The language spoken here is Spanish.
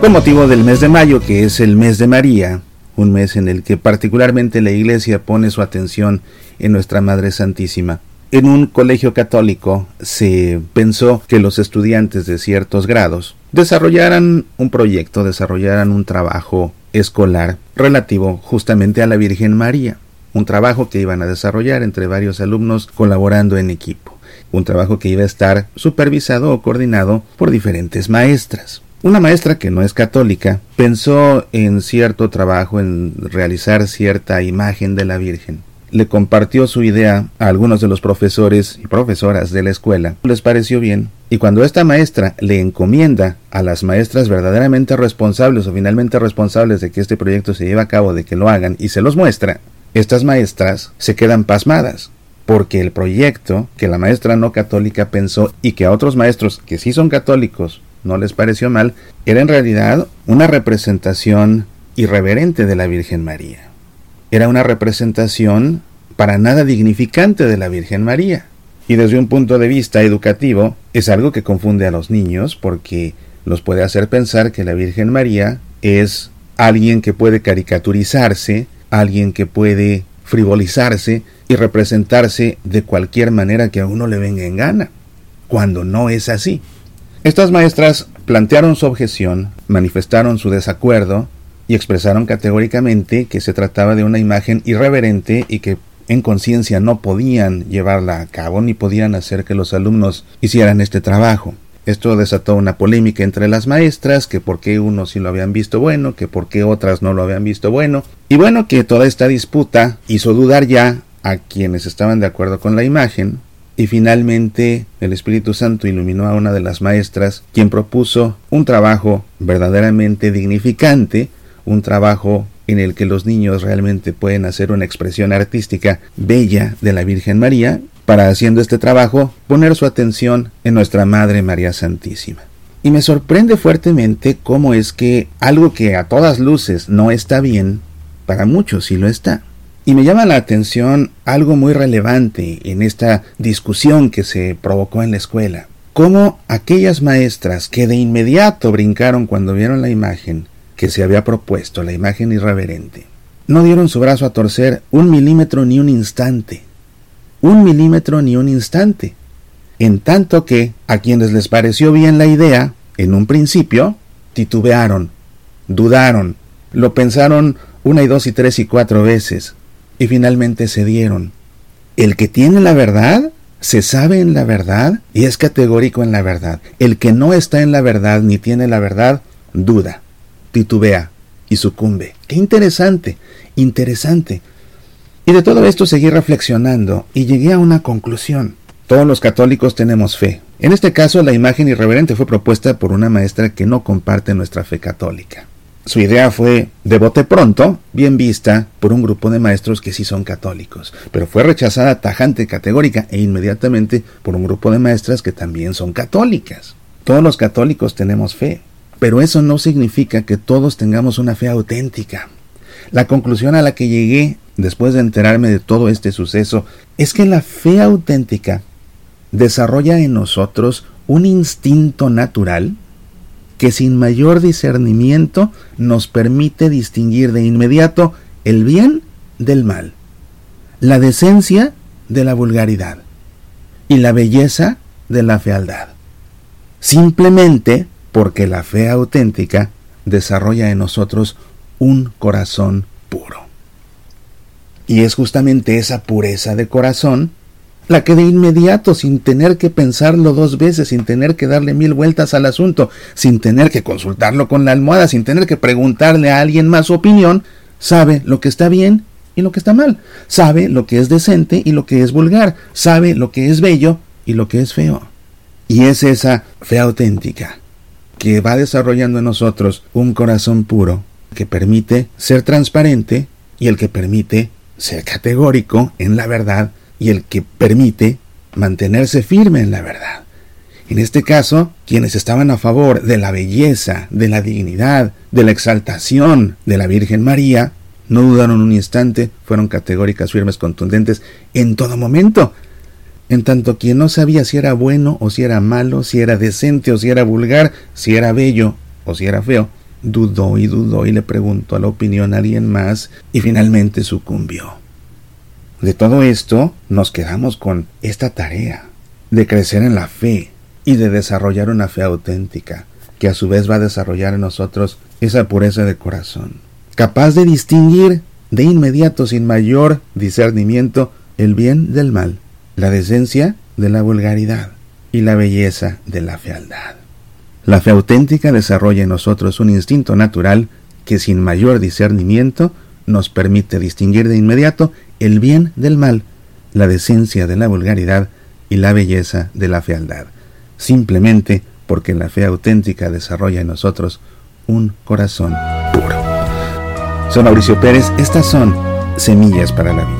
Con motivo del mes de mayo, que es el mes de María, un mes en el que particularmente la Iglesia pone su atención en nuestra Madre Santísima. En un colegio católico se pensó que los estudiantes de ciertos grados desarrollaran un proyecto, desarrollaran un trabajo escolar relativo justamente a la Virgen María, un trabajo que iban a desarrollar entre varios alumnos colaborando en equipo, un trabajo que iba a estar supervisado o coordinado por diferentes maestras. Una maestra que no es católica pensó en cierto trabajo, en realizar cierta imagen de la Virgen. Le compartió su idea a algunos de los profesores y profesoras de la escuela. Les pareció bien. Y cuando esta maestra le encomienda a las maestras verdaderamente responsables o finalmente responsables de que este proyecto se lleve a cabo, de que lo hagan, y se los muestra, estas maestras se quedan pasmadas porque el proyecto que la maestra no católica pensó y que a otros maestros que sí son católicos no les pareció mal, era en realidad una representación irreverente de la Virgen María. Era una representación para nada dignificante de la Virgen María. Y desde un punto de vista educativo es algo que confunde a los niños porque los puede hacer pensar que la Virgen María es alguien que puede caricaturizarse, alguien que puede frivolizarse y representarse de cualquier manera que a uno le venga en gana, cuando no es así. Estas maestras plantearon su objeción, manifestaron su desacuerdo y expresaron categóricamente que se trataba de una imagen irreverente y que en conciencia no podían llevarla a cabo ni podían hacer que los alumnos hicieran este trabajo. Esto desató una polémica entre las maestras, que por qué unos sí lo habían visto bueno, que por qué otras no lo habían visto bueno, y bueno, que toda esta disputa hizo dudar ya a quienes estaban de acuerdo con la imagen, y finalmente el Espíritu Santo iluminó a una de las maestras, quien propuso un trabajo verdaderamente dignificante, un trabajo en el que los niños realmente pueden hacer una expresión artística bella de la Virgen María, para haciendo este trabajo poner su atención en nuestra Madre María Santísima. Y me sorprende fuertemente cómo es que algo que a todas luces no está bien, para muchos sí lo está. Y me llama la atención algo muy relevante en esta discusión que se provocó en la escuela. Cómo aquellas maestras que de inmediato brincaron cuando vieron la imagen que se había propuesto, la imagen irreverente, no dieron su brazo a torcer un milímetro ni un instante. Un milímetro ni un instante. En tanto que a quienes les pareció bien la idea, en un principio, titubearon, dudaron, lo pensaron una y dos y tres y cuatro veces, y finalmente cedieron. El que tiene la verdad se sabe en la verdad y es categórico en la verdad. El que no está en la verdad ni tiene la verdad, duda, titubea y sucumbe. Qué interesante, interesante. Y de todo esto seguí reflexionando y llegué a una conclusión. Todos los católicos tenemos fe. En este caso, la imagen irreverente fue propuesta por una maestra que no comparte nuestra fe católica. Su idea fue, de bote pronto, bien vista por un grupo de maestros que sí son católicos, pero fue rechazada tajante, categórica e inmediatamente por un grupo de maestras que también son católicas. Todos los católicos tenemos fe, pero eso no significa que todos tengamos una fe auténtica. La conclusión a la que llegué después de enterarme de todo este suceso es que la fe auténtica desarrolla en nosotros un instinto natural que sin mayor discernimiento nos permite distinguir de inmediato el bien del mal, la decencia de la vulgaridad y la belleza de la fealdad. Simplemente porque la fe auténtica desarrolla en nosotros un corazón puro. Y es justamente esa pureza de corazón la que de inmediato, sin tener que pensarlo dos veces, sin tener que darle mil vueltas al asunto, sin tener que consultarlo con la almohada, sin tener que preguntarle a alguien más su opinión, sabe lo que está bien y lo que está mal, sabe lo que es decente y lo que es vulgar, sabe lo que es bello y lo que es feo. Y es esa fe auténtica que va desarrollando en nosotros un corazón puro que permite ser transparente y el que permite ser categórico en la verdad y el que permite mantenerse firme en la verdad. En este caso, quienes estaban a favor de la belleza, de la dignidad, de la exaltación de la Virgen María, no dudaron un instante, fueron categóricas, firmes, contundentes en todo momento. En tanto quien no sabía si era bueno o si era malo, si era decente o si era vulgar, si era bello o si era feo, dudó y dudó y le preguntó a la opinión a alguien más y finalmente sucumbió. De todo esto nos quedamos con esta tarea de crecer en la fe y de desarrollar una fe auténtica, que a su vez va a desarrollar en nosotros esa pureza de corazón, capaz de distinguir de inmediato, sin mayor discernimiento, el bien del mal, la decencia de la vulgaridad y la belleza de la fealdad. La fe auténtica desarrolla en nosotros un instinto natural que sin mayor discernimiento nos permite distinguir de inmediato el bien del mal, la decencia de la vulgaridad y la belleza de la fealdad, simplemente porque la fe auténtica desarrolla en nosotros un corazón puro. Soy Mauricio Pérez, estas son Semillas para la Vida.